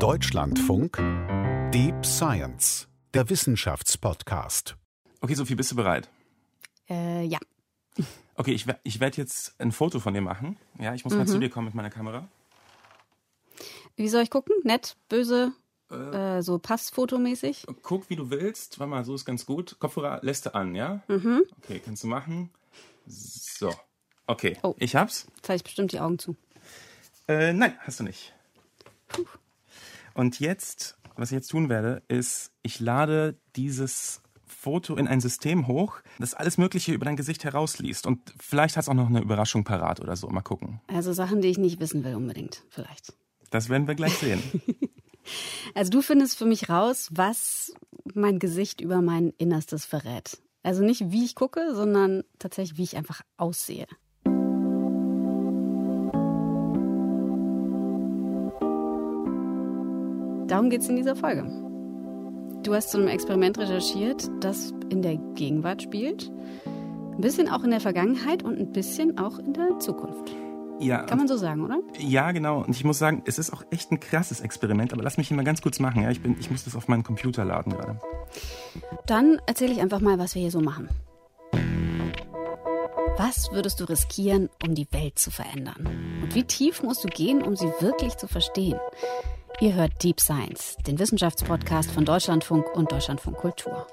Deutschlandfunk Deep Science, der Wissenschaftspodcast. Okay, Sophie, bist du bereit? Äh, ja. Okay, ich, ich werde jetzt ein Foto von dir machen. Ja, ich muss mal zu dir kommen mit meiner Kamera. Wie soll ich gucken? Nett, böse, äh, so Passfotomäßig? Guck, wie du willst. Warte mal, so ist ganz gut. Kopfhörer lässt du an, ja? Mhm. Okay, kannst du machen. So. Okay, Oh. ich hab's. Jetzt habe ich bestimmt die Augen zu. Äh, nein, hast du nicht. Und jetzt, was ich jetzt tun werde, ist, ich lade dieses Foto in ein System hoch, das alles Mögliche über dein Gesicht herausliest. Und vielleicht hat es auch noch eine Überraschung parat oder so. Mal gucken. Also Sachen, die ich nicht wissen will unbedingt, vielleicht. Das werden wir gleich sehen. Also du findest für mich raus, was mein Gesicht über mein Innerstes verrät. Also nicht, wie ich gucke, sondern tatsächlich, wie ich einfach aussehe. Darum geht es in dieser Folge. Du hast zu einem Experiment recherchiert, das in der Gegenwart spielt, ein bisschen auch in der Vergangenheit und ein bisschen auch in der Zukunft. Ja, Kann man so sagen, oder? ja, genau. Und ich muss sagen, es ist auch echt ein krasses Experiment. Aber lass mich hier mal ganz kurz machen. Ja, ich bin, ich muss das auf meinen Computer laden gerade. Dann erzähle ich einfach mal, was wir hier so machen. Was würdest du riskieren, um die Welt zu verändern? Und wie tief musst du gehen, um sie wirklich zu verstehen? Ihr hört Deep Science, den Wissenschaftspodcast von Deutschlandfunk und Deutschlandfunk Kultur.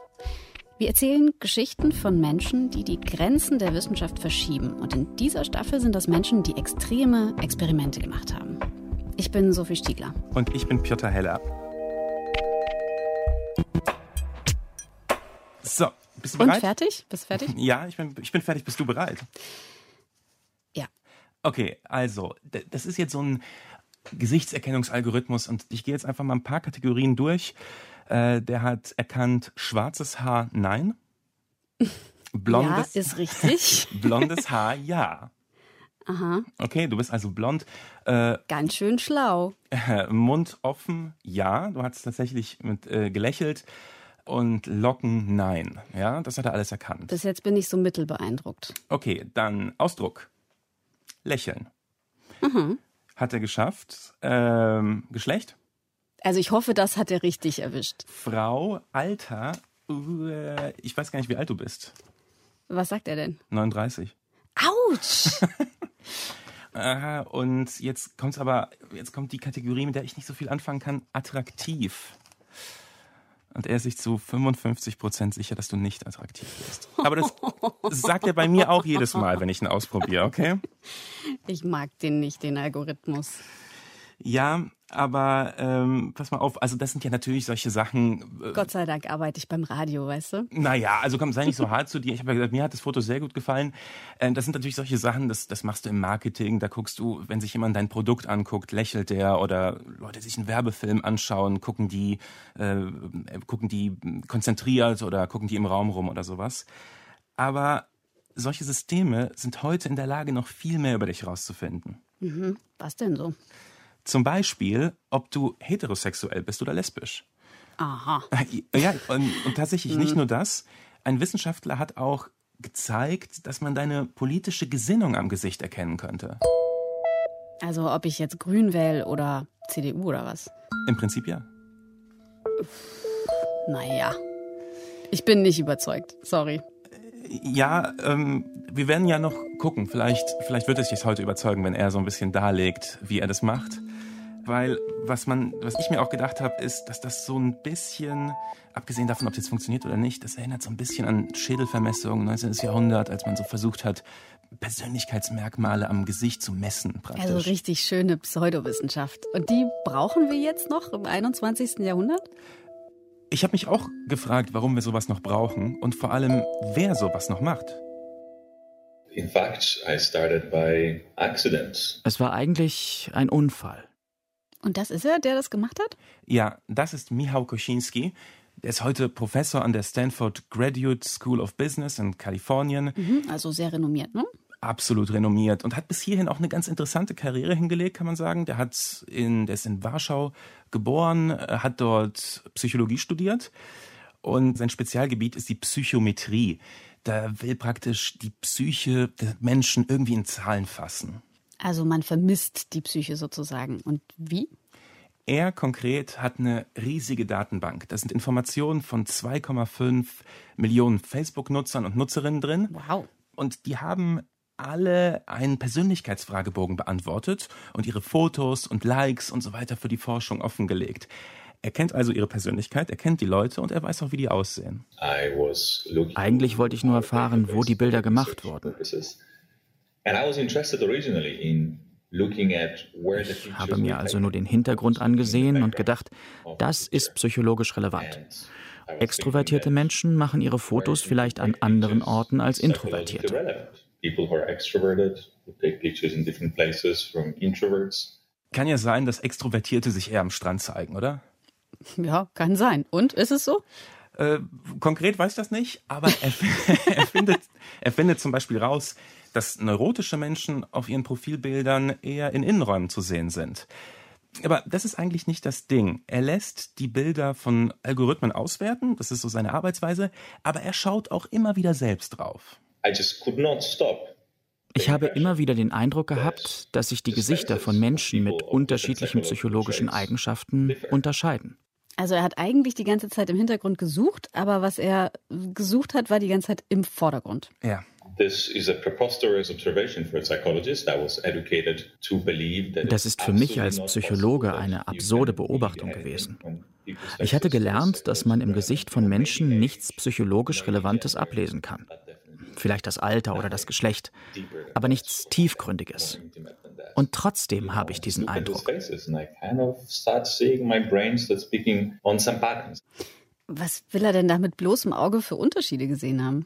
Wir erzählen Geschichten von Menschen, die die Grenzen der Wissenschaft verschieben. Und in dieser Staffel sind das Menschen, die extreme Experimente gemacht haben. Ich bin Sophie Stiegler. Und ich bin Piotr Heller. So, bist du Und bereit? fertig? Bist du fertig? Ja, ich bin, ich bin fertig. Bist du bereit? Ja. Okay, also, das ist jetzt so ein Gesichtserkennungsalgorithmus und ich gehe jetzt einfach mal ein paar Kategorien durch. Äh, der hat erkannt schwarzes Haar, nein. Blondes, Ja, ist richtig. blondes Haar, ja. Aha. Okay, du bist also blond. Äh, Ganz schön schlau. Mund offen, ja. Du hast tatsächlich mit, äh, gelächelt. Und Locken, nein. Ja, das hat er alles erkannt. Bis jetzt bin ich so mittelbeeindruckt. Okay, dann Ausdruck. Lächeln. Mhm. Hat er geschafft. Ähm, Geschlecht? Also ich hoffe, das hat er richtig erwischt. Frau, Alter. Äh, ich weiß gar nicht, wie alt du bist. Was sagt er denn? 39. Autsch! Aha, und jetzt kommt's aber, jetzt kommt die Kategorie, mit der ich nicht so viel anfangen kann. Attraktiv. Und er ist sich zu 55 Prozent sicher, dass du nicht attraktiv bist. Aber das sagt er bei mir auch jedes Mal, wenn ich ihn ausprobiere, okay? Ich mag den nicht, den Algorithmus. Ja, aber ähm, pass mal auf, also das sind ja natürlich solche Sachen. Äh, Gott sei Dank arbeite ich beim Radio, weißt du? naja, also komm, sei nicht so hart zu dir. Ich habe ja gesagt, mir hat das Foto sehr gut gefallen. Ähm, das sind natürlich solche Sachen, das, das machst du im Marketing. Da guckst du, wenn sich jemand dein Produkt anguckt, lächelt der oder Leute sich einen Werbefilm anschauen, gucken die, äh, gucken die konzentriert oder gucken die im Raum rum oder sowas. Aber solche Systeme sind heute in der Lage, noch viel mehr über dich rauszufinden. Mhm. Was denn so? Zum Beispiel, ob du heterosexuell bist oder lesbisch. Aha. Ja, und, und tatsächlich nicht nur das. Ein Wissenschaftler hat auch gezeigt, dass man deine politische Gesinnung am Gesicht erkennen könnte. Also ob ich jetzt grün wähle oder CDU oder was? Im Prinzip ja. Naja. Ich bin nicht überzeugt. Sorry. Ja, ähm, wir werden ja noch gucken. Vielleicht, vielleicht wird es dich heute überzeugen, wenn er so ein bisschen darlegt, wie er das macht. Weil was man, was ich mir auch gedacht habe, ist, dass das so ein bisschen, abgesehen davon, ob es jetzt funktioniert oder nicht, das erinnert so ein bisschen an Schädelvermessung 19. Jahrhundert, als man so versucht hat, Persönlichkeitsmerkmale am Gesicht zu messen, praktisch. Also richtig schöne Pseudowissenschaft. Und die brauchen wir jetzt noch im 21. Jahrhundert? Ich habe mich auch gefragt, warum wir sowas noch brauchen und vor allem, wer sowas noch macht. In fact, I started by accident. Es war eigentlich ein Unfall. Und das ist er, der das gemacht hat? Ja, das ist Michał Kosinski. Der ist heute Professor an der Stanford Graduate School of Business in Kalifornien. Mhm, also sehr renommiert, ne? absolut renommiert und hat bis hierhin auch eine ganz interessante Karriere hingelegt, kann man sagen. Der hat in, der ist in Warschau geboren, äh, hat dort Psychologie studiert und sein Spezialgebiet ist die Psychometrie. Da will praktisch die Psyche der Menschen irgendwie in Zahlen fassen. Also man vermisst die Psyche sozusagen. Und wie? Er konkret hat eine riesige Datenbank. Da sind Informationen von 2,5 Millionen Facebook-Nutzern und Nutzerinnen drin. Wow. Und die haben alle einen Persönlichkeitsfragebogen beantwortet und ihre Fotos und Likes und so weiter für die Forschung offengelegt. Er kennt also ihre Persönlichkeit, er kennt die Leute und er weiß auch, wie die aussehen. Eigentlich wollte ich nur erfahren, wo die Bilder gemacht wurden. Ich habe mir also nur den Hintergrund angesehen und gedacht, das ist psychologisch relevant. Extrovertierte Menschen machen ihre Fotos vielleicht an anderen Orten als Introvertierte. Kann ja sein, dass Extrovertierte sich eher am Strand zeigen, oder? Ja, kann sein. Und ist es so? Äh, konkret weiß ich das nicht, aber er, er, findet, er findet zum Beispiel raus, dass neurotische Menschen auf ihren Profilbildern eher in Innenräumen zu sehen sind. Aber das ist eigentlich nicht das Ding. Er lässt die Bilder von Algorithmen auswerten, das ist so seine Arbeitsweise, aber er schaut auch immer wieder selbst drauf. Ich habe immer wieder den Eindruck gehabt, dass sich die Gesichter von Menschen mit unterschiedlichen psychologischen Eigenschaften unterscheiden. Also er hat eigentlich die ganze Zeit im Hintergrund gesucht, aber was er gesucht hat, war die ganze Zeit im Vordergrund. Ja. Das ist für mich als Psychologe eine absurde Beobachtung gewesen. Ich hatte gelernt, dass man im Gesicht von Menschen nichts psychologisch Relevantes ablesen kann. Vielleicht das Alter oder das Geschlecht, aber nichts Tiefgründiges. Und trotzdem habe ich diesen Eindruck. Was will er denn da mit bloßem Auge für Unterschiede gesehen haben?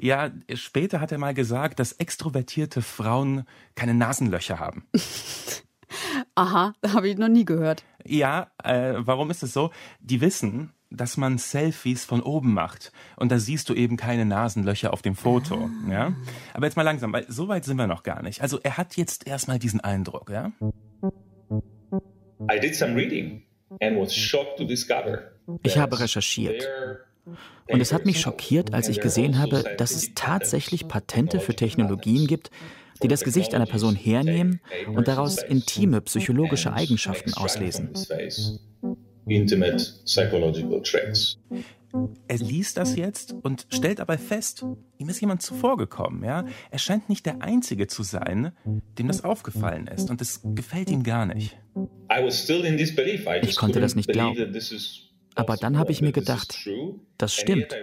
Ja, später hat er mal gesagt, dass extrovertierte Frauen keine Nasenlöcher haben. Aha, habe ich noch nie gehört. Ja, äh, warum ist es so? Die wissen, dass man Selfies von oben macht und da siehst du eben keine Nasenlöcher auf dem Foto, ah. ja? Aber jetzt mal langsam, weil so weit sind wir noch gar nicht. Also er hat jetzt erstmal diesen Eindruck, ja? I did some reading and was shocked to discover ich habe recherchiert. Und es hat mich schockiert, als ich gesehen habe, dass es tatsächlich Patente für Technologien gibt, die das Gesicht einer Person hernehmen und daraus intime psychologische Eigenschaften auslesen. Er liest das jetzt und stellt dabei fest, ihm ist jemand zuvorgekommen, ja? Er scheint nicht der Einzige zu sein, dem das aufgefallen ist und es gefällt ihm gar nicht. Ich konnte das nicht glauben. Aber dann habe ich mir gedacht, das stimmt.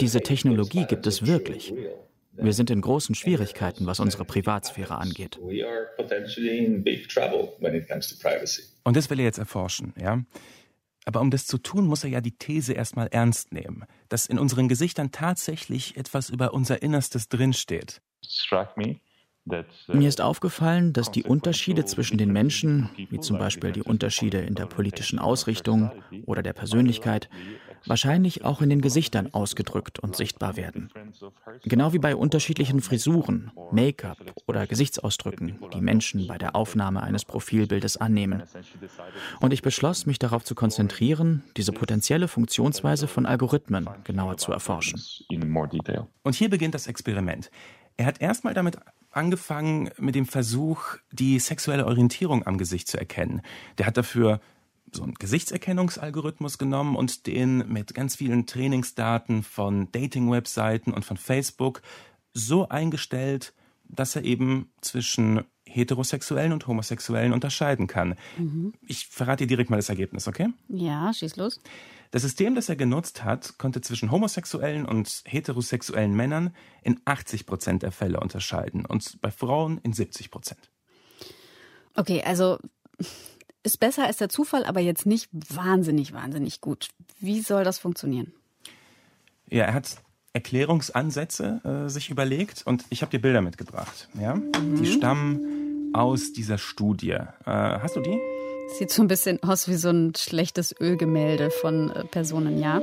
Diese Technologie gibt es wirklich. Wir sind in großen Schwierigkeiten, was unsere Privatsphäre angeht. Und das will er jetzt erforschen, ja? Aber um das zu tun, muss er ja die These erstmal ernst nehmen, dass in unseren Gesichtern tatsächlich etwas über unser Innerstes drinsteht. Mir ist aufgefallen, dass die Unterschiede zwischen den Menschen, wie zum Beispiel die Unterschiede in der politischen Ausrichtung oder der Persönlichkeit, wahrscheinlich auch in den Gesichtern ausgedrückt und sichtbar werden. Genau wie bei unterschiedlichen Frisuren, Make-up oder Gesichtsausdrücken, die Menschen bei der Aufnahme eines Profilbildes annehmen. Und ich beschloss, mich darauf zu konzentrieren, diese potenzielle Funktionsweise von Algorithmen genauer zu erforschen. Und hier beginnt das Experiment. Er hat erstmal damit angefangen mit dem Versuch, die sexuelle Orientierung am Gesicht zu erkennen. Der hat dafür so einen Gesichtserkennungsalgorithmus genommen und den mit ganz vielen Trainingsdaten von Dating-Webseiten und von Facebook so eingestellt, dass er eben zwischen Heterosexuellen und Homosexuellen unterscheiden kann. Mhm. Ich verrate dir direkt mal das Ergebnis, okay? Ja, schieß los. Das System, das er genutzt hat, konnte zwischen homosexuellen und heterosexuellen Männern in 80 Prozent der Fälle unterscheiden und bei Frauen in 70 Prozent. Okay, also ist besser als der Zufall, aber jetzt nicht wahnsinnig, wahnsinnig gut. Wie soll das funktionieren? Ja, er hat Erklärungsansätze äh, sich überlegt und ich habe dir Bilder mitgebracht. Ja? Mhm. Die stammen aus dieser Studie. Äh, hast du die? Sieht so ein bisschen aus wie so ein schlechtes Ölgemälde von äh, Personen, ja?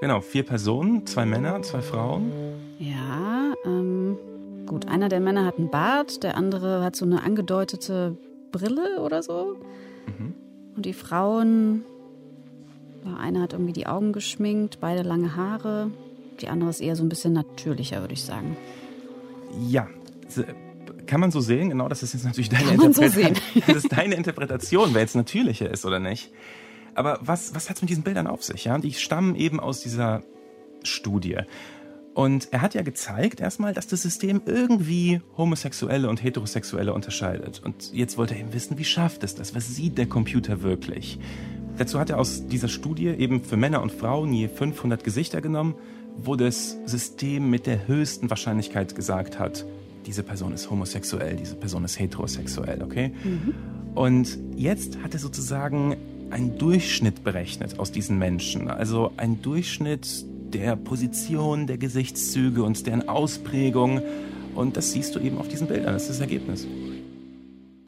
Genau, vier Personen, zwei Männer, zwei Frauen. Ja, ähm, gut. Einer der Männer hat einen Bart, der andere hat so eine angedeutete Brille oder so. Mhm. Und die Frauen, ja, eine hat irgendwie die Augen geschminkt, beide lange Haare. Die andere ist eher so ein bisschen natürlicher, würde ich sagen. Ja, kann man so sehen, genau, das ist jetzt natürlich deine, Interpretation. So das ist deine Interpretation, wer jetzt natürlicher ist oder nicht. Aber was, was hat es mit diesen Bildern auf sich? Ja? Die stammen eben aus dieser Studie. Und er hat ja gezeigt erstmal, dass das System irgendwie Homosexuelle und Heterosexuelle unterscheidet. Und jetzt wollte er eben wissen, wie schafft es das? Was sieht der Computer wirklich? Dazu hat er aus dieser Studie eben für Männer und Frauen je 500 Gesichter genommen, wo das System mit der höchsten Wahrscheinlichkeit gesagt hat, diese Person ist homosexuell, diese Person ist heterosexuell, okay? Mhm. Und jetzt hat er sozusagen einen Durchschnitt berechnet aus diesen Menschen. Also ein Durchschnitt der Position, der Gesichtszüge und deren Ausprägung. Und das siehst du eben auf diesen Bildern. Das ist das Ergebnis.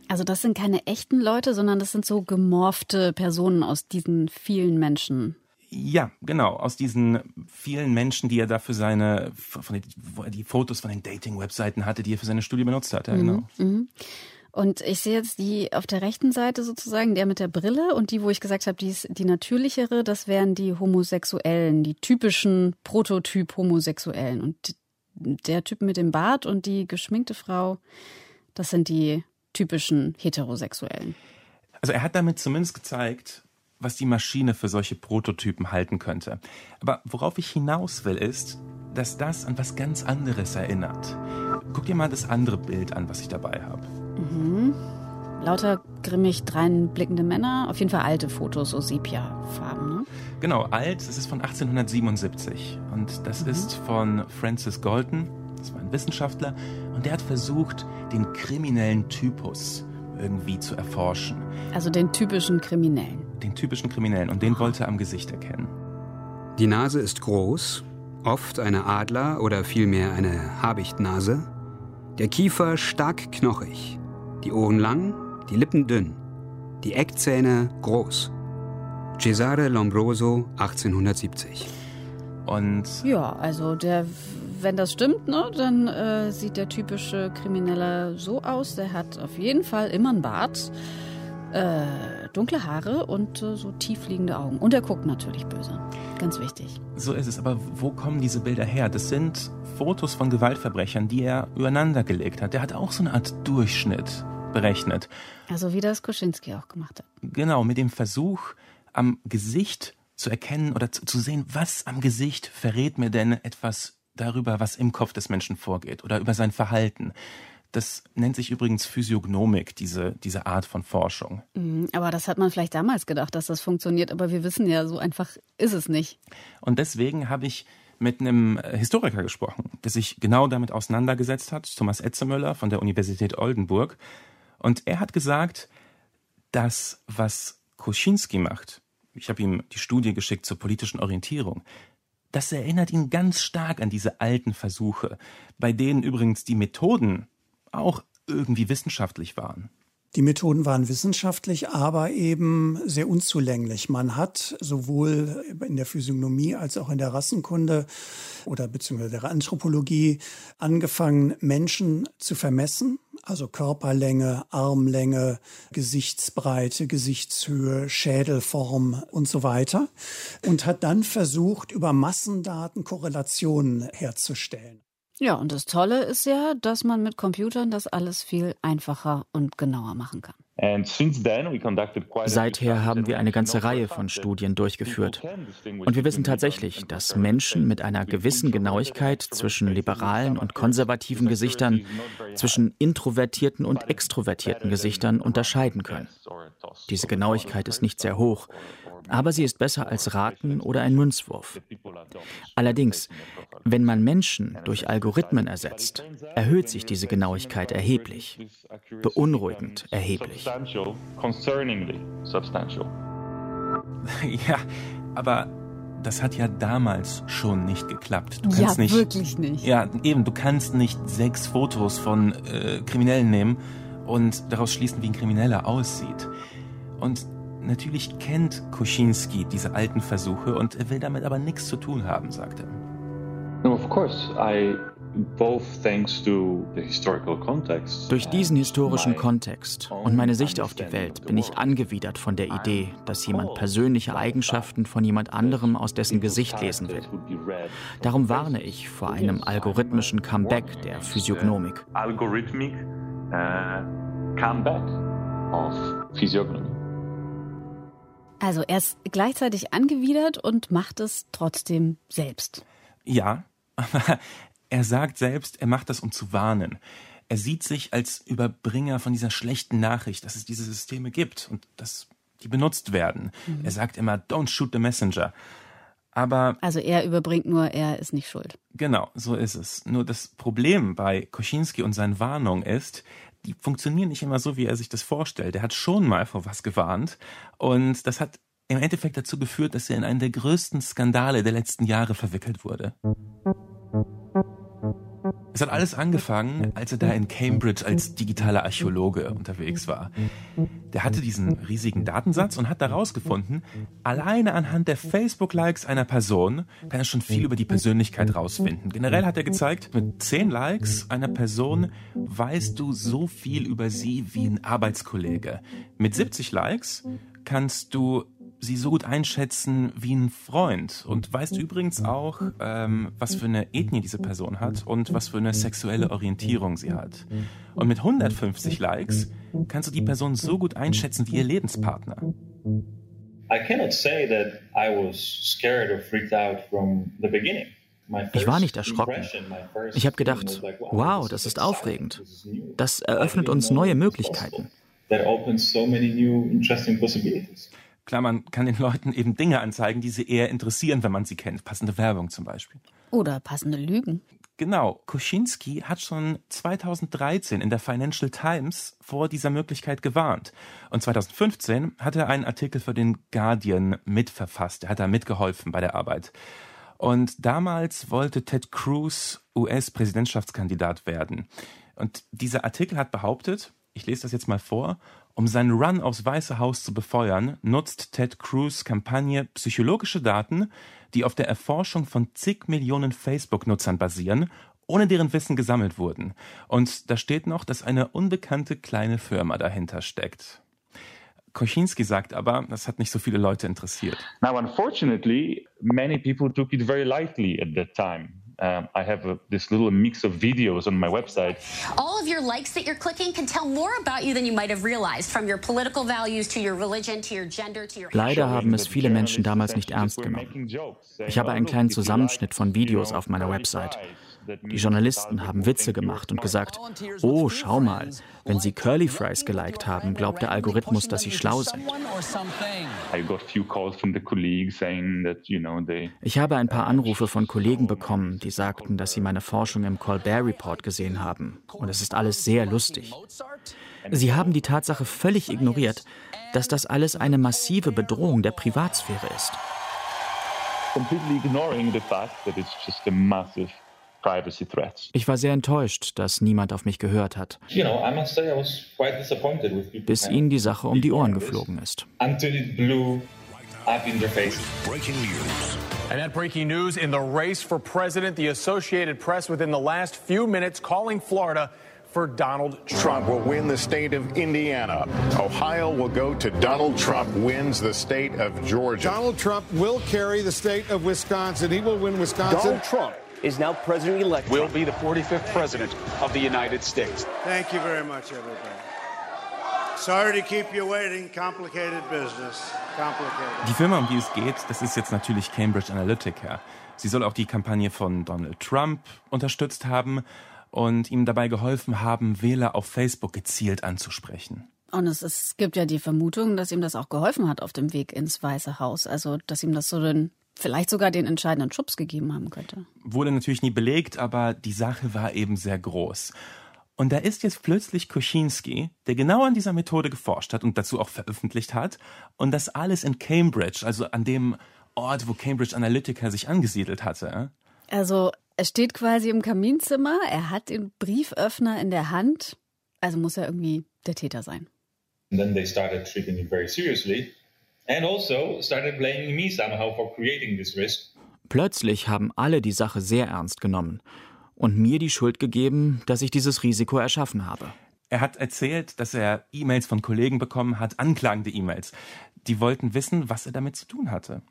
Also das sind keine echten Leute, sondern das sind so gemorfte Personen aus diesen vielen Menschen. Ja, genau. Aus diesen vielen Menschen, die er da für seine, von den, wo er die Fotos von den Dating-Webseiten hatte, die er für seine Studie benutzt hat. Ja, genau. Mhm. mhm. Und ich sehe jetzt die auf der rechten Seite sozusagen, der mit der Brille und die, wo ich gesagt habe, die ist die natürlichere, das wären die Homosexuellen, die typischen Prototyp-Homosexuellen. Und der Typ mit dem Bart und die geschminkte Frau, das sind die typischen Heterosexuellen. Also er hat damit zumindest gezeigt, was die Maschine für solche Prototypen halten könnte. Aber worauf ich hinaus will, ist, dass das an was ganz anderes erinnert. Guck dir mal das andere Bild an, was ich dabei habe. Mhm. Lauter grimmig dreinblickende Männer, auf jeden Fall alte Fotos, so Sepia-Farben, ne? Genau, alt, das ist von 1877 und das mhm. ist von Francis Galton, das war ein Wissenschaftler und der hat versucht, den kriminellen Typus irgendwie zu erforschen. Also den typischen Kriminellen. Den typischen Kriminellen und den wollte er am Gesicht erkennen. Die Nase ist groß, oft eine Adler- oder vielmehr eine Habichtnase. Der Kiefer stark knochig, die Ohren lang, die Lippen dünn, die Eckzähne groß. Cesare Lombroso 1870. Und ja, also der, wenn das stimmt, ne, dann äh, sieht der typische Kriminelle so aus. Der hat auf jeden Fall immer einen Bart, äh, dunkle Haare und äh, so tiefliegende Augen. Und er guckt natürlich böse. Ganz wichtig. So ist es. Aber wo kommen diese Bilder her? Das sind Fotos von Gewaltverbrechern, die er übereinander gelegt hat. Der hat auch so eine Art Durchschnitt berechnet. Also wie das Koschinski auch gemacht hat. Genau, mit dem Versuch, am Gesicht zu erkennen oder zu, zu sehen, was am Gesicht verrät mir denn etwas darüber, was im Kopf des Menschen vorgeht oder über sein Verhalten. Das nennt sich übrigens Physiognomik, diese, diese Art von Forschung. Mhm, aber das hat man vielleicht damals gedacht, dass das funktioniert, aber wir wissen ja, so einfach ist es nicht. Und deswegen habe ich mit einem Historiker gesprochen, der sich genau damit auseinandergesetzt hat, Thomas Etzemöller von der Universität Oldenburg. Und er hat gesagt, das, was Koschinski macht, ich habe ihm die Studie geschickt zur politischen Orientierung, das erinnert ihn ganz stark an diese alten Versuche, bei denen übrigens die Methoden auch irgendwie wissenschaftlich waren. Die Methoden waren wissenschaftlich, aber eben sehr unzulänglich. Man hat sowohl in der Physiognomie als auch in der Rassenkunde oder beziehungsweise der Anthropologie angefangen, Menschen zu vermessen, also Körperlänge, Armlänge, Gesichtsbreite, Gesichtshöhe, Schädelform und so weiter und hat dann versucht, über Massendaten Korrelationen herzustellen. Ja, und das Tolle ist ja, dass man mit Computern das alles viel einfacher und genauer machen kann. Seither haben wir eine ganze Reihe von Studien durchgeführt. Und wir wissen tatsächlich, dass Menschen mit einer gewissen Genauigkeit zwischen liberalen und konservativen Gesichtern, zwischen introvertierten und extrovertierten Gesichtern unterscheiden können. Diese Genauigkeit ist nicht sehr hoch aber sie ist besser als Raten oder ein Münzwurf. Allerdings, wenn man Menschen durch Algorithmen ersetzt, erhöht sich diese Genauigkeit erheblich, beunruhigend erheblich. Ja, aber das hat ja damals schon nicht geklappt. Du kannst ja, nicht, wirklich nicht. Ja, eben, du kannst nicht sechs Fotos von äh, Kriminellen nehmen und daraus schließen, wie ein Krimineller aussieht. Und Natürlich kennt Kuschinski diese alten Versuche und er will damit aber nichts zu tun haben, sagt er. Durch diesen historischen Kontext und meine Sicht auf die Welt bin ich angewidert von der Idee, dass jemand persönliche Eigenschaften von jemand anderem aus dessen Gesicht lesen will. Darum warne ich vor einem algorithmischen Comeback der Physiognomik. uh, comeback of physiognomy. Also er ist gleichzeitig angewidert und macht es trotzdem selbst. Ja, aber er sagt selbst, er macht das, um zu warnen. Er sieht sich als Überbringer von dieser schlechten Nachricht, dass es diese Systeme gibt und dass die benutzt werden. Mhm. Er sagt immer, don't shoot the messenger. Aber also er überbringt nur, er ist nicht schuld. Genau, so ist es. Nur das Problem bei Koschinski und seinen Warnungen ist, die funktionieren nicht immer so, wie er sich das vorstellt. Er hat schon mal vor was gewarnt und das hat im Endeffekt dazu geführt, dass er in einen der größten Skandale der letzten Jahre verwickelt wurde. Es hat alles angefangen, als er da in Cambridge als digitaler Archäologe unterwegs war. Der hatte diesen riesigen Datensatz und hat herausgefunden, alleine anhand der Facebook-Likes einer Person kann er schon viel über die Persönlichkeit rausfinden. Generell hat er gezeigt, mit 10 Likes einer Person weißt du so viel über sie wie ein Arbeitskollege. Mit 70 Likes kannst du sie so gut einschätzen wie ein Freund und weißt übrigens auch, ähm, was für eine Ethnie diese Person hat und was für eine sexuelle Orientierung sie hat. Und mit 150 Likes kannst du die Person so gut einschätzen wie ihr Lebenspartner. I cannot say that I was scared or freaked out from the beginning. Ich war nicht erschrocken. Ich habe gedacht, wow, das ist aufregend. Das eröffnet uns neue Möglichkeiten. Klar, man kann den Leuten eben Dinge anzeigen, die sie eher interessieren, wenn man sie kennt. Passende Werbung zum Beispiel. Oder passende Lügen. Genau. Kuschinski hat schon 2013 in der Financial Times vor dieser Möglichkeit gewarnt. Und 2015 hat er einen Artikel für den Guardian mitverfasst. Er hat da mitgeholfen bei der Arbeit. Und damals wollte Ted Cruz US-Präsidentschaftskandidat werden. Und dieser Artikel hat behauptet, ich lese das jetzt mal vor, um seinen Run aufs Weiße Haus zu befeuern, nutzt Ted Cruz Kampagne psychologische Daten, die auf der Erforschung von zig Millionen Facebook-Nutzern basieren, ohne deren Wissen gesammelt wurden. Und da steht noch, dass eine unbekannte kleine Firma dahinter steckt. Koschinski sagt aber, das hat nicht so viele Leute interessiert. Now, unfortunately, many people took it very lightly at that time. Um, I have a, this little mix of videos on my website. All of your likes that you're clicking can tell more about you than you might have realized, from your political values to your religion to your gender to your. Leider haben es viele Menschen damals nicht ernst genommen. Ich habe einen kleinen Zusammenschnitt von Videos auf meiner Website. Die Journalisten haben Witze gemacht und gesagt, oh, schau mal, wenn sie Curly Fries geliked haben, glaubt der Algorithmus, dass sie schlau sind. Ich habe ein paar Anrufe von Kollegen bekommen, die sagten, dass sie meine Forschung im Colbert Report gesehen haben. Und es ist alles sehr lustig. Sie haben die Tatsache völlig ignoriert, dass das alles eine massive Bedrohung der Privatsphäre ist. Completely ignoring the fact that it's just a massive ich war sehr enttäuscht, dass niemand auf mich gehört hat, bis ihnen die Sache um die Ohren geflogen ist. Breaking news. And that breaking news in the race for president, the Associated Press within the last few minutes calling Florida for Donald Trump. will win the state of Indiana. Ohio will go to Donald Trump wins the state of Georgia. Donald Trump will carry the state of Wisconsin. He will win Wisconsin. Donald Trump is now president elect. Will be the 45th president of the United States. Thank you very much, everybody. Sorry to keep you waiting. Complicated business. Complicated. Die Firma, um die es geht, das ist jetzt natürlich Cambridge Analytica. Sie soll auch die Kampagne von Donald Trump unterstützt haben und ihm dabei geholfen haben, Wähler auf Facebook gezielt anzusprechen. Und es, es gibt ja die Vermutung, dass ihm das auch geholfen hat auf dem Weg ins Weiße Haus. Also, dass ihm das so den vielleicht sogar den entscheidenden Schubs gegeben haben könnte. Wurde natürlich nie belegt, aber die Sache war eben sehr groß. Und da ist jetzt plötzlich Koschinski, der genau an dieser Methode geforscht hat und dazu auch veröffentlicht hat. Und das alles in Cambridge, also an dem Ort, wo Cambridge Analytica sich angesiedelt hatte. Also er steht quasi im Kaminzimmer, er hat den Brieföffner in der Hand, also muss er irgendwie der Täter sein. And then they started treating him very seriously and also started blaming me somehow for creating this risk. Plötzlich haben alle die Sache sehr ernst genommen und mir die Schuld gegeben, dass ich dieses Risiko erschaffen habe. Er hat erzählt, dass er E-Mails von Kollegen bekommen hat, anklagende E-Mails. Die wollten wissen, was er damit zu tun hatte.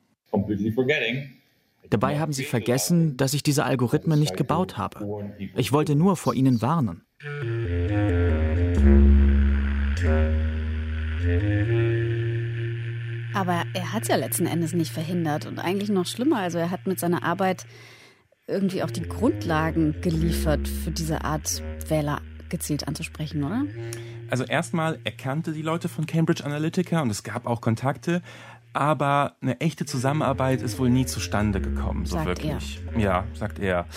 Dabei haben sie vergessen, dass ich diese Algorithmen nicht gebaut habe. Ich wollte nur vor ihnen warnen. Aber er hat es ja letzten Endes nicht verhindert und eigentlich noch schlimmer. Also er hat mit seiner Arbeit irgendwie auch die Grundlagen geliefert für diese Art Wähler gezielt anzusprechen, oder? Also erstmal, er kannte die Leute von Cambridge Analytica und es gab auch Kontakte, aber eine echte Zusammenarbeit ist wohl nie zustande gekommen, so sagt wirklich. Er. Ja, sagt er.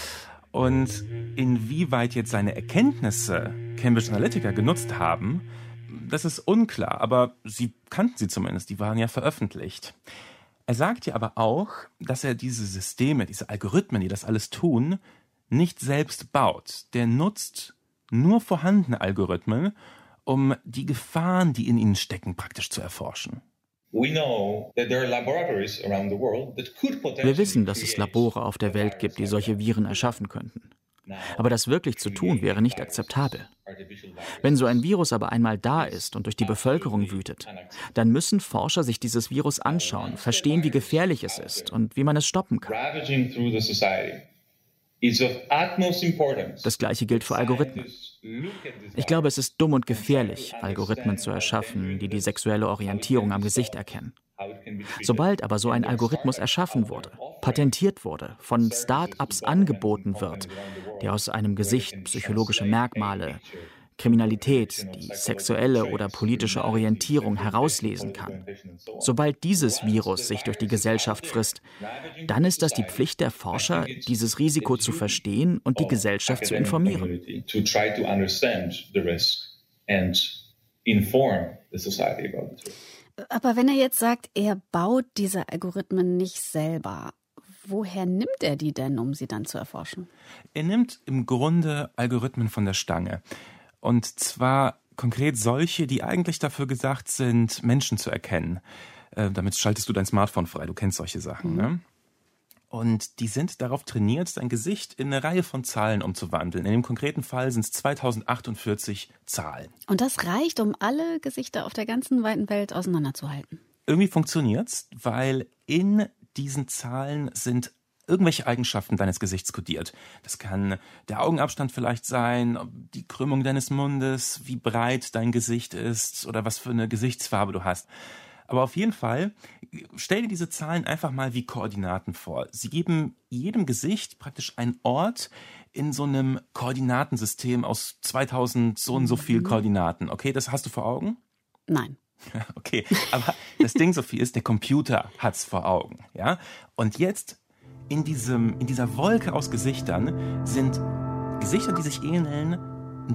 Und inwieweit jetzt seine Erkenntnisse Cambridge Analytica genutzt haben, das ist unklar, aber sie kannten sie zumindest, die waren ja veröffentlicht. Er sagt ja aber auch, dass er diese Systeme, diese Algorithmen, die das alles tun, nicht selbst baut. Der nutzt nur vorhandene Algorithmen, um die Gefahren, die in ihnen stecken, praktisch zu erforschen. Wir wissen, dass es Labore auf der Welt gibt, die solche Viren erschaffen könnten. Aber das wirklich zu tun, wäre nicht akzeptabel. Wenn so ein Virus aber einmal da ist und durch die Bevölkerung wütet, dann müssen Forscher sich dieses Virus anschauen, verstehen, wie gefährlich es ist und wie man es stoppen kann. Das gleiche gilt für Algorithmen. Ich glaube, es ist dumm und gefährlich, Algorithmen zu erschaffen, die die sexuelle Orientierung am Gesicht erkennen. Sobald aber so ein Algorithmus erschaffen wurde, patentiert wurde, von Start-ups angeboten wird, der aus einem Gesicht psychologische Merkmale, Kriminalität, die sexuelle oder politische Orientierung herauslesen kann. Sobald dieses Virus sich durch die Gesellschaft frisst, dann ist das die Pflicht der Forscher, dieses Risiko zu verstehen und die Gesellschaft zu informieren. Aber wenn er jetzt sagt, er baut diese Algorithmen nicht selber, woher nimmt er die denn, um sie dann zu erforschen? Er nimmt im Grunde Algorithmen von der Stange. Und zwar konkret solche, die eigentlich dafür gesagt sind, Menschen zu erkennen. Äh, damit schaltest du dein Smartphone frei. Du kennst solche Sachen. Mhm. Ne? Und die sind darauf trainiert, sein Gesicht in eine Reihe von Zahlen umzuwandeln. In dem konkreten Fall sind es 2048 Zahlen. Und das reicht, um alle Gesichter auf der ganzen weiten Welt auseinanderzuhalten. Irgendwie funktioniert's, weil in diesen Zahlen sind irgendwelche Eigenschaften deines Gesichts kodiert. Das kann der Augenabstand vielleicht sein, die Krümmung deines Mundes, wie breit dein Gesicht ist oder was für eine Gesichtsfarbe du hast. Aber auf jeden Fall, stell dir diese Zahlen einfach mal wie Koordinaten vor. Sie geben jedem Gesicht praktisch einen Ort in so einem Koordinatensystem aus 2000 so und so viel mhm. Koordinaten. Okay, das hast du vor Augen? Nein. Okay, aber das Ding, Sophie, ist, der Computer hat's vor Augen, ja? Und jetzt in, diesem, in dieser Wolke aus Gesichtern sind Gesichter, die sich ähneln,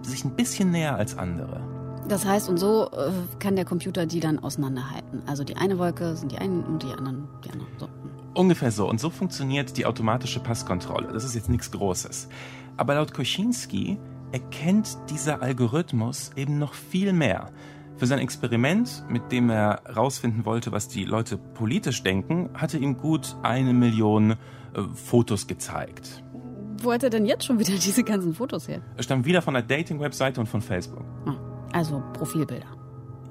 sich ein bisschen näher als andere. Das heißt, und so äh, kann der Computer die dann auseinanderhalten. Also die eine Wolke sind die einen und die anderen die anderen. So. Ungefähr so. Und so funktioniert die automatische Passkontrolle. Das ist jetzt nichts Großes. Aber laut Koschinski erkennt dieser Algorithmus eben noch viel mehr. Für sein Experiment, mit dem er herausfinden wollte, was die Leute politisch denken, hatte ihm gut eine Million äh, Fotos gezeigt. Wo hat er denn jetzt schon wieder diese ganzen Fotos her? Er stammt wieder von der Dating-Webseite und von Facebook. Ah, also Profilbilder.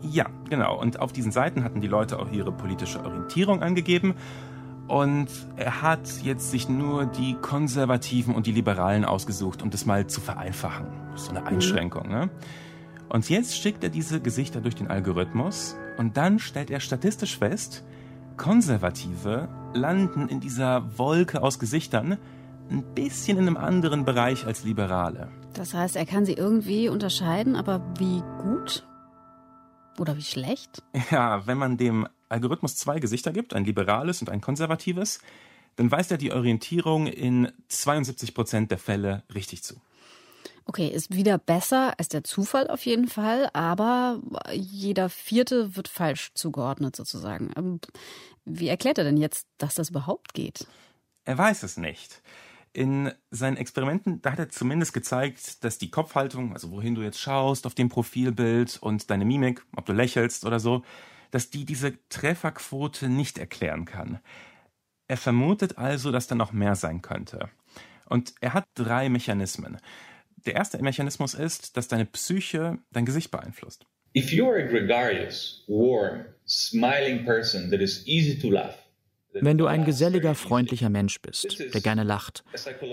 Ja, genau. Und auf diesen Seiten hatten die Leute auch ihre politische Orientierung angegeben. Und er hat jetzt sich nur die Konservativen und die Liberalen ausgesucht, um das mal zu vereinfachen. So eine mhm. Einschränkung, mhm. ne? Und jetzt schickt er diese Gesichter durch den Algorithmus und dann stellt er statistisch fest, Konservative landen in dieser Wolke aus Gesichtern ein bisschen in einem anderen Bereich als Liberale. Das heißt, er kann sie irgendwie unterscheiden, aber wie gut? Oder wie schlecht? Ja, wenn man dem Algorithmus zwei Gesichter gibt, ein liberales und ein konservatives, dann weist er die Orientierung in 72 Prozent der Fälle richtig zu. Okay, ist wieder besser als der Zufall auf jeden Fall, aber jeder vierte wird falsch zugeordnet sozusagen. Ähm, wie erklärt er denn jetzt, dass das überhaupt geht? Er weiß es nicht. In seinen Experimenten, da hat er zumindest gezeigt, dass die Kopfhaltung, also wohin du jetzt schaust auf dem Profilbild und deine Mimik, ob du lächelst oder so, dass die diese Trefferquote nicht erklären kann. Er vermutet also, dass da noch mehr sein könnte. Und er hat drei Mechanismen. Der erste Mechanismus ist, dass deine Psyche dein Gesicht beeinflusst. If you're a gregarious, warm, smiling person that is easy to laugh, wenn du ein geselliger, freundlicher Mensch bist, der gerne lacht,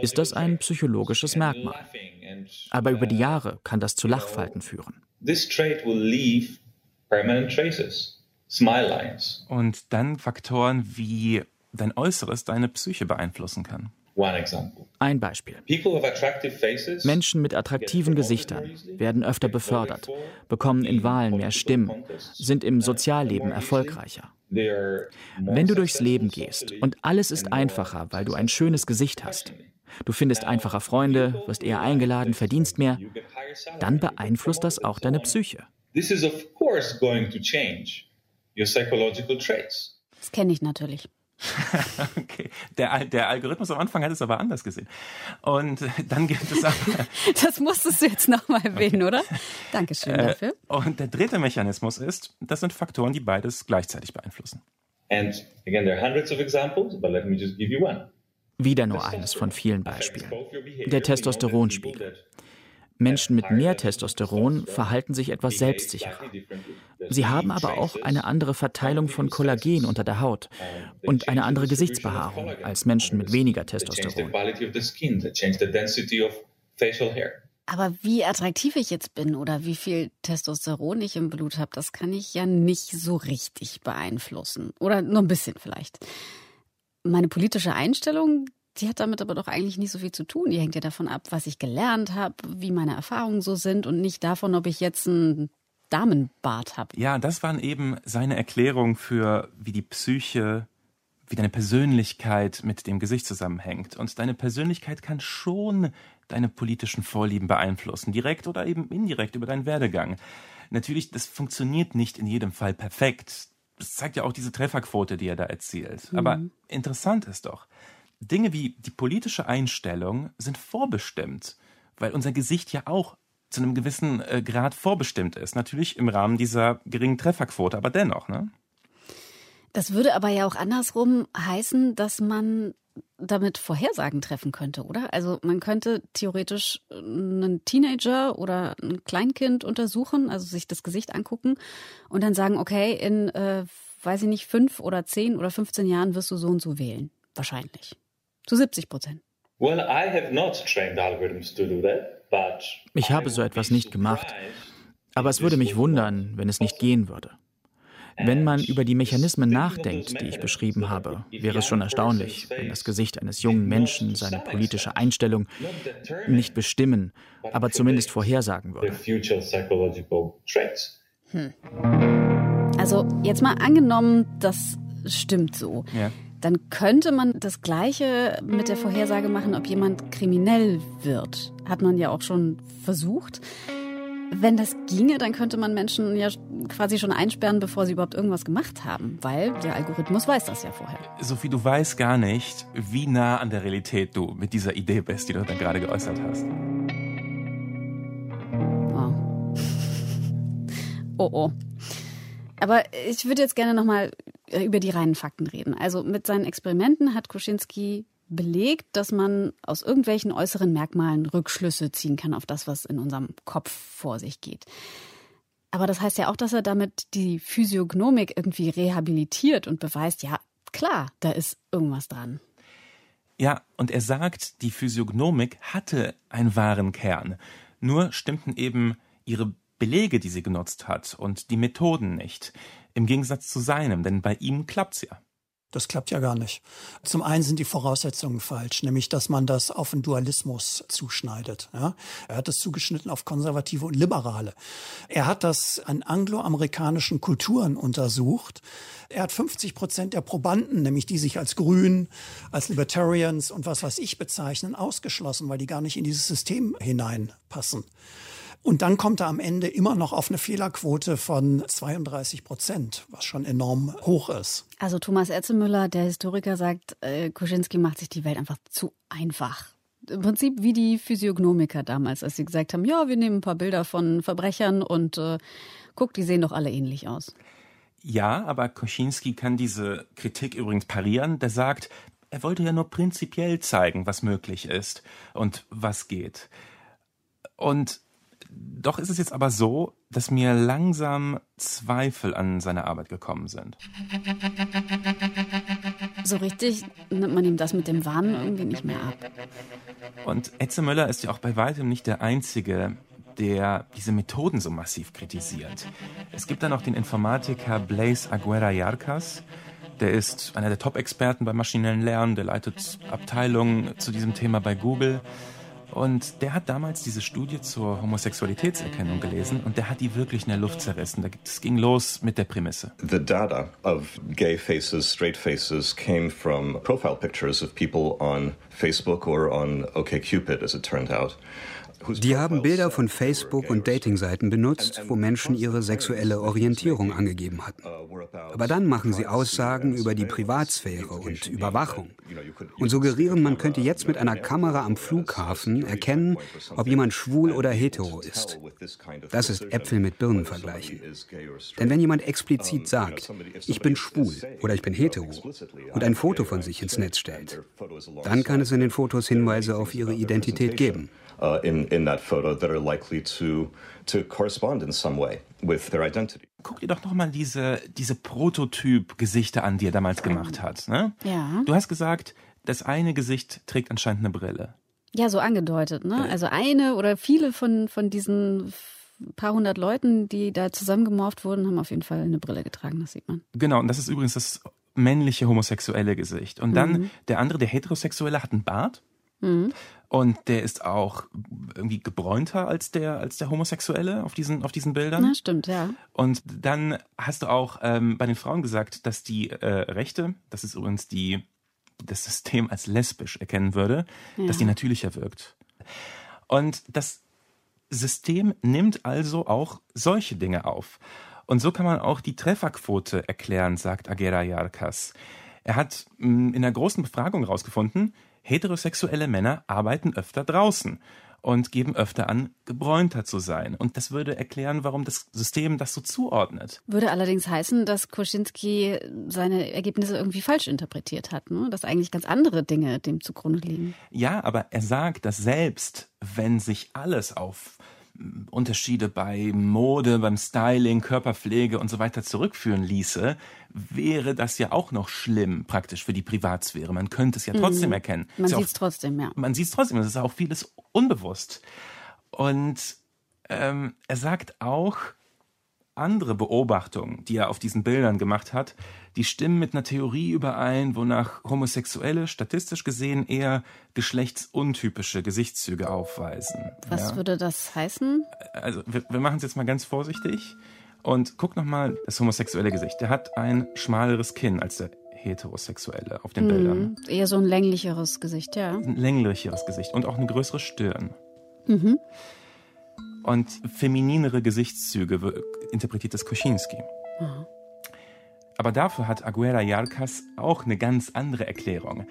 ist das ein psychologisches Merkmal. Aber über die Jahre kann das zu Lachfalten führen. Und dann Faktoren wie dein Äußeres deine Psyche beeinflussen kann. Ein Beispiel. Menschen mit attraktiven Gesichtern werden öfter befördert, bekommen in Wahlen mehr Stimmen, sind im Sozialleben erfolgreicher. Wenn du durchs Leben gehst und alles ist einfacher, weil du ein schönes Gesicht hast, du findest einfacher Freunde, wirst eher eingeladen, verdienst mehr, dann beeinflusst das auch deine Psyche. Das kenne ich natürlich. okay. Der, der Algorithmus am Anfang hat es aber anders gesehen. Und dann gibt es aber. das musstest du jetzt nochmal erwähnen, okay. oder? Dankeschön äh, dafür. Und der dritte Mechanismus ist, das sind Faktoren, die beides gleichzeitig beeinflussen. And again, there are hundreds of examples, but let me just give you one. Wieder nur eines von vielen Beispielen. Der Testosteronspiegel. Menschen mit mehr Testosteron verhalten sich etwas selbstsicherer. Sie haben aber auch eine andere Verteilung von Kollagen unter der Haut und eine andere Gesichtsbehaarung als Menschen mit weniger Testosteron. Aber wie attraktiv ich jetzt bin oder wie viel Testosteron ich im Blut habe, das kann ich ja nicht so richtig beeinflussen. Oder nur ein bisschen vielleicht. Meine politische Einstellung, die hat damit aber doch eigentlich nicht so viel zu tun. Die hängt ja davon ab, was ich gelernt habe, wie meine Erfahrungen so sind und nicht davon, ob ich jetzt einen Damenbart habe. Ja, das waren eben seine Erklärungen für, wie die Psyche, wie deine Persönlichkeit mit dem Gesicht zusammenhängt. Und deine Persönlichkeit kann schon deine politischen Vorlieben beeinflussen, direkt oder eben indirekt über deinen Werdegang. Natürlich, das funktioniert nicht in jedem Fall perfekt. Das zeigt ja auch diese Trefferquote, die er da erzielt. Mhm. Aber interessant ist doch, Dinge wie die politische Einstellung sind vorbestimmt, weil unser Gesicht ja auch zu einem gewissen äh, Grad vorbestimmt ist. Natürlich im Rahmen dieser geringen Trefferquote, aber dennoch, ne? Das würde aber ja auch andersrum heißen, dass man damit Vorhersagen treffen könnte, oder? Also man könnte theoretisch einen Teenager oder ein Kleinkind untersuchen, also sich das Gesicht angucken und dann sagen, okay, in, äh, weiß ich nicht, fünf oder zehn oder 15 Jahren wirst du so und so wählen. Wahrscheinlich. Zu 70 Prozent. Ich habe so etwas nicht gemacht, aber es würde mich wundern, wenn es nicht gehen würde. Wenn man über die Mechanismen nachdenkt, die ich beschrieben habe, wäre es schon erstaunlich, wenn das Gesicht eines jungen Menschen seine politische Einstellung nicht bestimmen, aber zumindest vorhersagen würde. Hm. Also jetzt mal angenommen, das stimmt so. Ja dann könnte man das Gleiche mit der Vorhersage machen, ob jemand kriminell wird. Hat man ja auch schon versucht. Wenn das ginge, dann könnte man Menschen ja quasi schon einsperren, bevor sie überhaupt irgendwas gemacht haben, weil der Algorithmus weiß das ja vorher. Sophie, du weißt gar nicht, wie nah an der Realität du mit dieser Idee bist, die du dann gerade geäußert hast. Oh. oh, oh. Aber ich würde jetzt gerne nochmal über die reinen Fakten reden. Also mit seinen Experimenten hat Kuschinski belegt, dass man aus irgendwelchen äußeren Merkmalen Rückschlüsse ziehen kann auf das, was in unserem Kopf vor sich geht. Aber das heißt ja auch, dass er damit die Physiognomik irgendwie rehabilitiert und beweist, ja, klar, da ist irgendwas dran. Ja, und er sagt, die Physiognomik hatte einen wahren Kern. Nur stimmten eben ihre Belege, die sie genutzt hat und die Methoden nicht. Im Gegensatz zu seinem, denn bei ihm klappt's ja. Das klappt ja gar nicht. Zum einen sind die Voraussetzungen falsch, nämlich dass man das auf einen Dualismus zuschneidet. Ja? Er hat es zugeschnitten auf Konservative und Liberale. Er hat das an angloamerikanischen Kulturen untersucht. Er hat 50 Prozent der Probanden, nämlich die sich als Grün, als Libertarians und was weiß ich bezeichnen, ausgeschlossen, weil die gar nicht in dieses System hineinpassen. Und dann kommt er am Ende immer noch auf eine Fehlerquote von 32 Prozent, was schon enorm hoch ist. Also Thomas Etzemüller, der Historiker, sagt, äh, Kuczynski macht sich die Welt einfach zu einfach. Im Prinzip wie die Physiognomiker damals, als sie gesagt haben, ja, wir nehmen ein paar Bilder von Verbrechern und äh, guck, die sehen doch alle ähnlich aus. Ja, aber Koschinski kann diese Kritik übrigens parieren. Der sagt, er wollte ja nur prinzipiell zeigen, was möglich ist und was geht. Und doch ist es jetzt aber so, dass mir langsam Zweifel an seine Arbeit gekommen sind. So richtig nimmt man ihm das mit dem Wahn irgendwie nicht mehr ab. Und Etze Möller ist ja auch bei weitem nicht der Einzige, der diese Methoden so massiv kritisiert. Es gibt dann noch den Informatiker Blaise Aguera Yarcas. Der ist einer der Top-Experten beim maschinellen Lernen, der leitet Abteilungen zu diesem Thema bei Google. Und der hat damals diese Studie zur Homosexualitätserkennung gelesen und der hat die wirklich in der Luft zerrissen. Das ging los mit der Prämisse. The data of gay faces, straight faces came from profile pictures of people on Facebook or on OkCupid, as it turned out. Die haben Bilder von Facebook und Datingseiten benutzt, wo Menschen ihre sexuelle Orientierung angegeben hatten. Aber dann machen sie Aussagen über die Privatsphäre und Überwachung und suggerieren, man könnte jetzt mit einer Kamera am Flughafen erkennen, ob jemand schwul oder hetero ist. Das ist Äpfel mit Birnen vergleichen. Denn wenn jemand explizit sagt, ich bin schwul oder ich bin hetero und ein Foto von sich ins Netz stellt, dann kann es in den Fotos Hinweise auf ihre Identität geben uh, in, in that photo that are likely to, to correspond in some way with their identity. Guck dir doch nochmal diese, diese Prototyp-Gesichter an, die er damals gemacht hat. Ne? Ja. Du hast gesagt, das eine Gesicht trägt anscheinend eine Brille. Ja, so angedeutet. Ne? Also eine oder viele von, von diesen paar hundert Leuten, die da zusammengemorft wurden, haben auf jeden Fall eine Brille getragen, das sieht man. Genau, und das ist übrigens das männliche homosexuelle Gesicht. Und dann mhm. der andere, der heterosexuelle, hat einen Bart. Mhm. Und der ist auch irgendwie gebräunter als der, als der Homosexuelle auf diesen, auf diesen Bildern. Na, stimmt, ja. Und dann hast du auch ähm, bei den Frauen gesagt, dass die äh, Rechte, das ist übrigens die, das System als lesbisch erkennen würde, ja. dass die natürlicher wirkt. Und das System nimmt also auch solche Dinge auf. Und so kann man auch die Trefferquote erklären, sagt Agera Yarkas. Er hat mh, in einer großen Befragung herausgefunden, heterosexuelle Männer arbeiten öfter draußen und geben öfter an, gebräunter zu sein. Und das würde erklären, warum das System das so zuordnet. Würde allerdings heißen, dass Koschinski seine Ergebnisse irgendwie falsch interpretiert hat, ne? dass eigentlich ganz andere Dinge dem zugrunde liegen. Ja, aber er sagt, dass selbst wenn sich alles auf Unterschiede bei Mode, beim Styling, Körperpflege und so weiter zurückführen ließe, wäre das ja auch noch schlimm praktisch für die Privatsphäre. Man könnte es ja trotzdem mhm. erkennen. Man sieht es trotzdem, ja. Man sieht es trotzdem, es ist auch vieles unbewusst. Und ähm, er sagt auch, andere Beobachtungen, die er auf diesen Bildern gemacht hat, die stimmen mit einer Theorie überein, wonach Homosexuelle statistisch gesehen eher geschlechtsuntypische Gesichtszüge aufweisen. Was ja? würde das heißen? Also wir, wir machen es jetzt mal ganz vorsichtig und guck nochmal das homosexuelle Gesicht. Der hat ein schmaleres Kinn als der heterosexuelle auf den mhm, Bildern. Eher so ein länglicheres Gesicht, ja. Ein länglicheres Gesicht und auch eine größere Stirn. Mhm. Und femininere Gesichtszüge interpretiert das Koschinski. Mhm. Aber dafür hat Aguera Yarkas auch eine ganz andere Erklärung.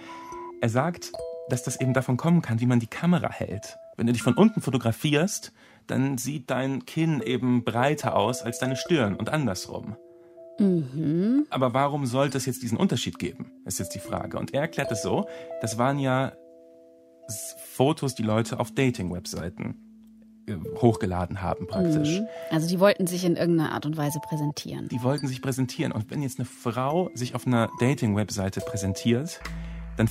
Er sagt, dass das eben davon kommen kann, wie man die Kamera hält. Wenn du dich von unten fotografierst, dann sieht dein Kinn eben breiter aus als deine Stirn und andersrum. Mhm. Aber warum sollte es jetzt diesen Unterschied geben, ist jetzt die Frage. Und er erklärt es so, das waren ja Fotos, die Leute auf Dating-Webseiten hochgeladen haben praktisch. Mhm. Also die wollten sich in irgendeiner Art und Weise präsentieren. Die wollten sich präsentieren. Und wenn jetzt eine Frau sich auf einer Dating-Webseite präsentiert, dann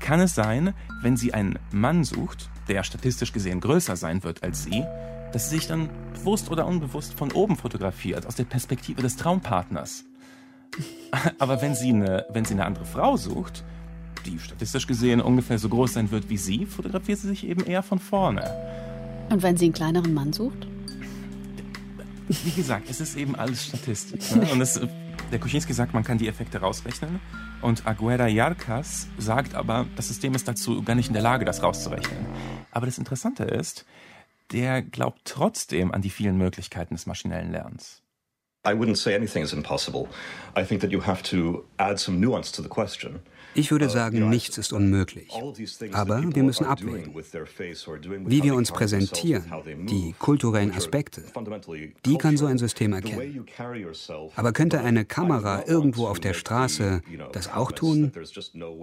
kann es sein, wenn sie einen Mann sucht, der statistisch gesehen größer sein wird als sie, dass sie sich dann bewusst oder unbewusst von oben fotografiert, aus der Perspektive des Traumpartners. Aber wenn sie eine, wenn sie eine andere Frau sucht, die statistisch gesehen ungefähr so groß sein wird wie sie, fotografiert sie sich eben eher von vorne. Und wenn sie einen kleineren Mann sucht? Wie gesagt, es ist eben alles Statistik. Ne? Und es, der Kuczynski sagt, man kann die Effekte rausrechnen. Und Aguera Yarkas sagt aber, das System ist dazu gar nicht in der Lage, das rauszurechnen. Aber das Interessante ist, der glaubt trotzdem an die vielen Möglichkeiten des maschinellen Lernens. I wouldn't say anything is impossible. I think that you have to add some nuance to the question. Ich würde sagen, nichts ist unmöglich. Aber wir müssen abwägen. Wie wir uns präsentieren, die kulturellen Aspekte, die kann so ein System erkennen. Aber könnte eine Kamera irgendwo auf der Straße das auch tun?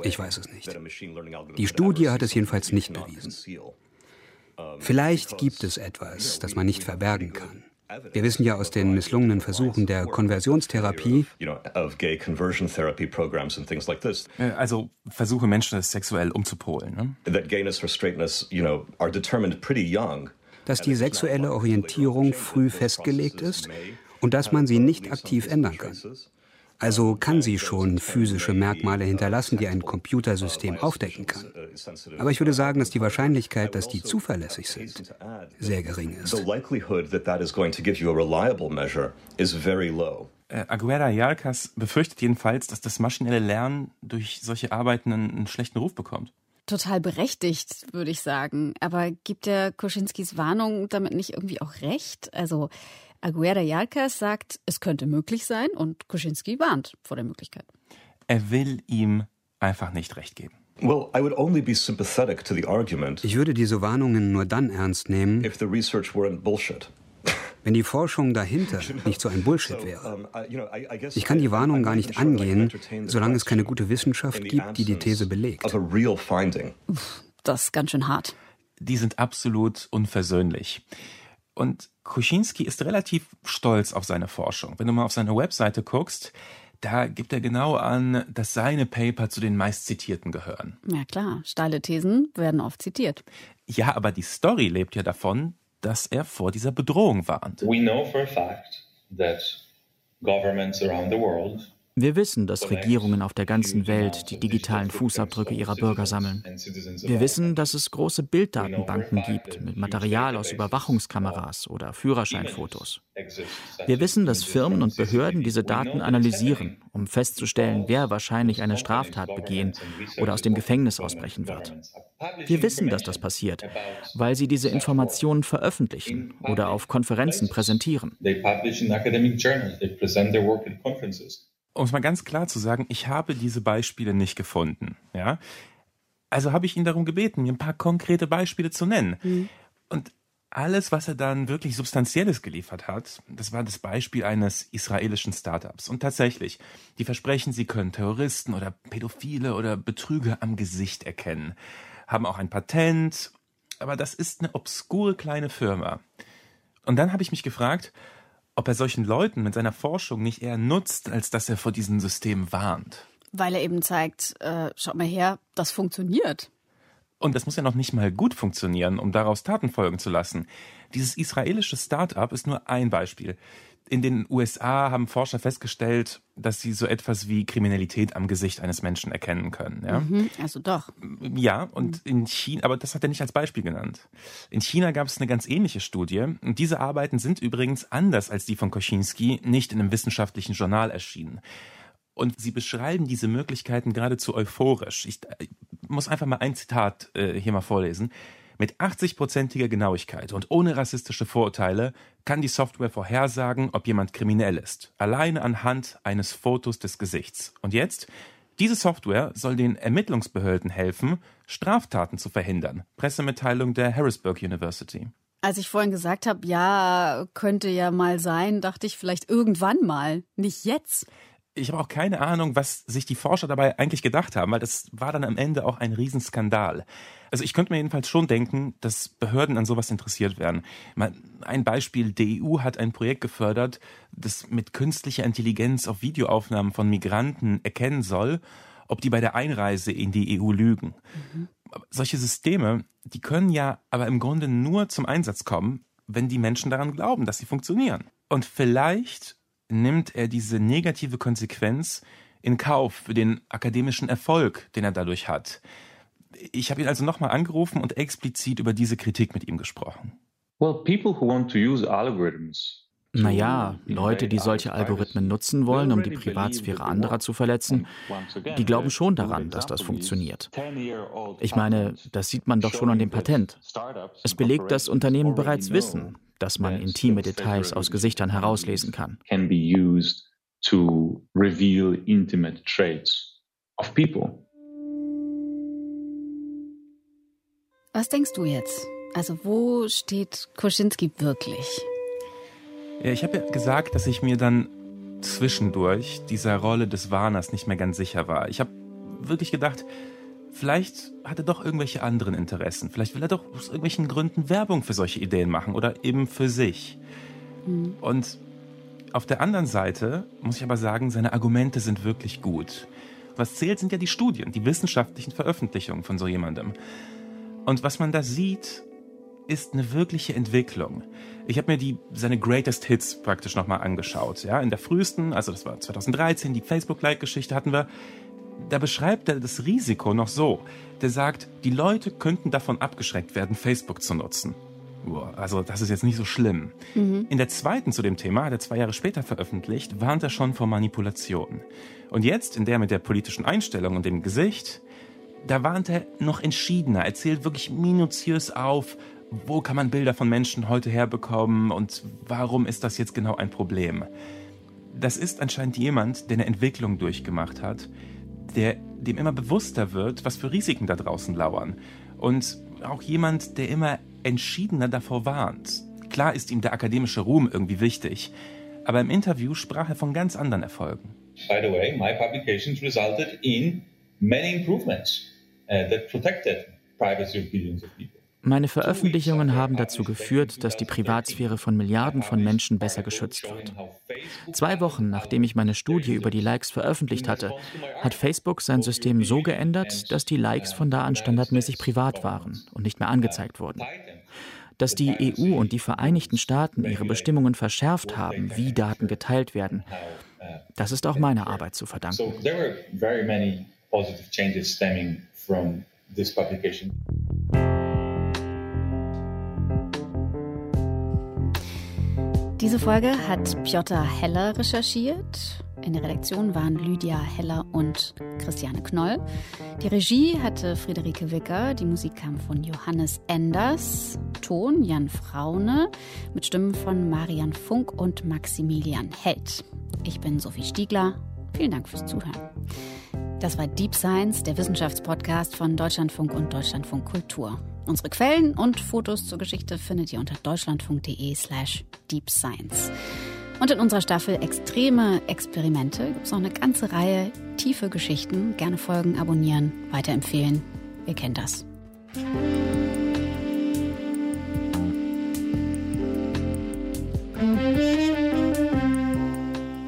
Ich weiß es nicht. Die Studie hat es jedenfalls nicht bewiesen. Vielleicht gibt es etwas, das man nicht verbergen kann. Wir wissen ja aus den misslungenen Versuchen der Konversionstherapie, äh, also Versuche, Menschen sexuell umzupolen. Ne? dass die sexuelle Orientierung früh festgelegt ist und dass man sie nicht aktiv ändern kann. Also kann sie schon physische Merkmale hinterlassen, die ein Computersystem aufdecken kann. Aber ich würde sagen, dass die Wahrscheinlichkeit, dass die zuverlässig sind, sehr gering ist. Äh, Aguera Jalkas befürchtet jedenfalls, dass das maschinelle Lernen durch solche Arbeiten einen, einen schlechten Ruf bekommt. Total berechtigt, würde ich sagen. Aber gibt der Koschinskis Warnung damit nicht irgendwie auch recht? Also Aguera Jalkas sagt, es könnte möglich sein und Kuczynski warnt vor der Möglichkeit. Er will ihm einfach nicht recht geben. Ich würde diese Warnungen nur dann ernst nehmen, wenn die Forschung dahinter nicht so ein Bullshit wäre. Ich kann die Warnung gar nicht angehen, solange es keine gute Wissenschaft gibt, die die These belegt. Das ist ganz schön hart. Die sind absolut unversöhnlich. Und Kuczynski ist relativ stolz auf seine Forschung. Wenn du mal auf seine Webseite guckst, da gibt er genau an, dass seine Paper zu den meistzitierten gehören. Ja klar, steile Thesen werden oft zitiert. Ja, aber die Story lebt ja davon, dass er vor dieser Bedrohung warnt. We know for a fact that governments around the world wir wissen, dass Regierungen auf der ganzen Welt die digitalen Fußabdrücke ihrer Bürger sammeln. Wir wissen, dass es große Bilddatenbanken gibt mit Material aus Überwachungskameras oder Führerscheinfotos. Wir wissen, dass Firmen und Behörden diese Daten analysieren, um festzustellen, wer wahrscheinlich eine Straftat begehen oder aus dem Gefängnis ausbrechen wird. Wir wissen, dass das passiert, weil sie diese Informationen veröffentlichen oder auf Konferenzen präsentieren um es mal ganz klar zu sagen, ich habe diese Beispiele nicht gefunden. Ja? Also habe ich ihn darum gebeten, mir ein paar konkrete Beispiele zu nennen. Mhm. Und alles, was er dann wirklich Substanzielles geliefert hat, das war das Beispiel eines israelischen Startups. Und tatsächlich, die versprechen, sie können Terroristen oder Pädophile oder Betrüger am Gesicht erkennen, haben auch ein Patent, aber das ist eine obskure kleine Firma. Und dann habe ich mich gefragt, ob er solchen Leuten mit seiner Forschung nicht eher nutzt, als dass er vor diesem System warnt. Weil er eben zeigt, äh, schaut mal her, das funktioniert. Und das muss ja noch nicht mal gut funktionieren, um daraus Taten folgen zu lassen. Dieses israelische Start-up ist nur ein Beispiel. In den USA haben Forscher festgestellt, dass sie so etwas wie Kriminalität am Gesicht eines Menschen erkennen können. Ja? Mhm, also doch. Ja, und in China, aber das hat er nicht als Beispiel genannt. In China gab es eine ganz ähnliche Studie. Und diese Arbeiten sind übrigens anders als die von Koschinski nicht in einem wissenschaftlichen Journal erschienen. Und sie beschreiben diese Möglichkeiten geradezu euphorisch. Ich, ich muss einfach mal ein Zitat äh, hier mal vorlesen. Mit 80-prozentiger Genauigkeit und ohne rassistische Vorurteile kann die Software vorhersagen, ob jemand kriminell ist, alleine anhand eines Fotos des Gesichts. Und jetzt? Diese Software soll den Ermittlungsbehörden helfen, Straftaten zu verhindern. Pressemitteilung der Harrisburg University. Als ich vorhin gesagt habe, ja, könnte ja mal sein, dachte ich vielleicht irgendwann mal, nicht jetzt ich habe auch keine Ahnung, was sich die Forscher dabei eigentlich gedacht haben, weil das war dann am Ende auch ein Riesenskandal. Also ich könnte mir jedenfalls schon denken, dass Behörden an sowas interessiert werden. Ein Beispiel, die EU hat ein Projekt gefördert, das mit künstlicher Intelligenz auf Videoaufnahmen von Migranten erkennen soll, ob die bei der Einreise in die EU lügen. Mhm. Solche Systeme, die können ja aber im Grunde nur zum Einsatz kommen, wenn die Menschen daran glauben, dass sie funktionieren. Und vielleicht nimmt er diese negative Konsequenz in Kauf für den akademischen Erfolg, den er dadurch hat. Ich habe ihn also nochmal angerufen und explizit über diese Kritik mit ihm gesprochen. Well, people who want to use algorithms naja, Leute, die solche Algorithmen nutzen wollen, um die Privatsphäre anderer zu verletzen, die glauben schon daran, dass das funktioniert. Ich meine, das sieht man doch schon an dem Patent. Es belegt, dass Unternehmen bereits wissen, dass man intime Details aus Gesichtern herauslesen kann. Was denkst du jetzt? Also wo steht Koschinski wirklich? Ja, ich habe ja gesagt, dass ich mir dann zwischendurch dieser Rolle des Warners nicht mehr ganz sicher war. Ich habe wirklich gedacht, Vielleicht hat er doch irgendwelche anderen Interessen. Vielleicht will er doch aus irgendwelchen Gründen Werbung für solche Ideen machen oder eben für sich. Mhm. Und auf der anderen Seite muss ich aber sagen, seine Argumente sind wirklich gut. Was zählt, sind ja die Studien, die wissenschaftlichen Veröffentlichungen von so jemandem. Und was man da sieht, ist eine wirkliche Entwicklung. Ich habe mir die, seine Greatest Hits praktisch nochmal angeschaut. Ja, in der frühesten, also das war 2013, die Facebook-Like-Geschichte hatten wir. Da beschreibt er das Risiko noch so. Der sagt, die Leute könnten davon abgeschreckt werden, Facebook zu nutzen. Also das ist jetzt nicht so schlimm. Mhm. In der zweiten zu dem Thema, hat er zwei Jahre später veröffentlicht, warnt er schon vor Manipulation. Und jetzt, in der mit der politischen Einstellung und dem Gesicht, da warnt er noch entschiedener, er zählt wirklich minutiös auf, wo kann man Bilder von Menschen heute herbekommen und warum ist das jetzt genau ein Problem. Das ist anscheinend jemand, der eine Entwicklung durchgemacht hat, der dem immer bewusster wird, was für Risiken da draußen lauern. Und auch jemand, der immer entschiedener davor warnt. Klar ist ihm der akademische Ruhm irgendwie wichtig, aber im Interview sprach er von ganz anderen Erfolgen. By the way, my publications resulted in many improvements uh, that protected privacy of billions of people. Meine Veröffentlichungen haben dazu geführt, dass die Privatsphäre von Milliarden von Menschen besser geschützt wird. Zwei Wochen nachdem ich meine Studie über die Likes veröffentlicht hatte, hat Facebook sein System so geändert, dass die Likes von da an standardmäßig privat waren und nicht mehr angezeigt wurden. Dass die EU und die Vereinigten Staaten ihre Bestimmungen verschärft haben, wie Daten geteilt werden, das ist auch meiner Arbeit zu verdanken. Diese Folge hat Piotr Heller recherchiert. In der Redaktion waren Lydia Heller und Christiane Knoll. Die Regie hatte Friederike Wicker, die Musik kam von Johannes Enders, Ton Jan Fraune, mit Stimmen von Marian Funk und Maximilian Held. Ich bin Sophie Stiegler. Vielen Dank fürs Zuhören. Das war Deep Science, der Wissenschaftspodcast von Deutschlandfunk und Deutschlandfunk Kultur. Unsere Quellen und Fotos zur Geschichte findet ihr unter deutschlandfunk.de slash deepscience. Und in unserer Staffel Extreme Experimente gibt es noch eine ganze Reihe tiefe Geschichten. Gerne folgen, abonnieren, weiterempfehlen. Ihr kennt das.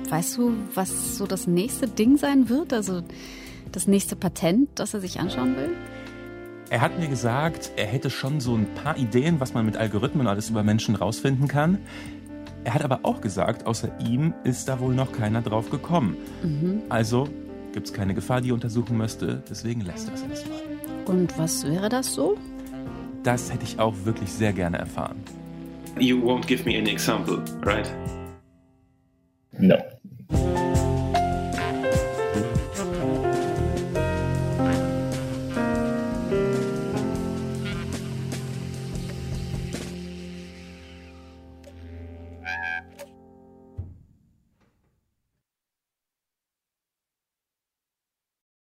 Weißt du, was so das nächste Ding sein wird? Also das nächste Patent, das er sich anschauen will? Er hat mir gesagt, er hätte schon so ein paar Ideen, was man mit Algorithmen alles über Menschen rausfinden kann. Er hat aber auch gesagt, außer ihm ist da wohl noch keiner drauf gekommen. Mhm. Also gibt es keine Gefahr, die er untersuchen müsste. Deswegen lässt er es erstmal. Und was wäre das so? Das hätte ich auch wirklich sehr gerne erfahren. You won't give me any example, right?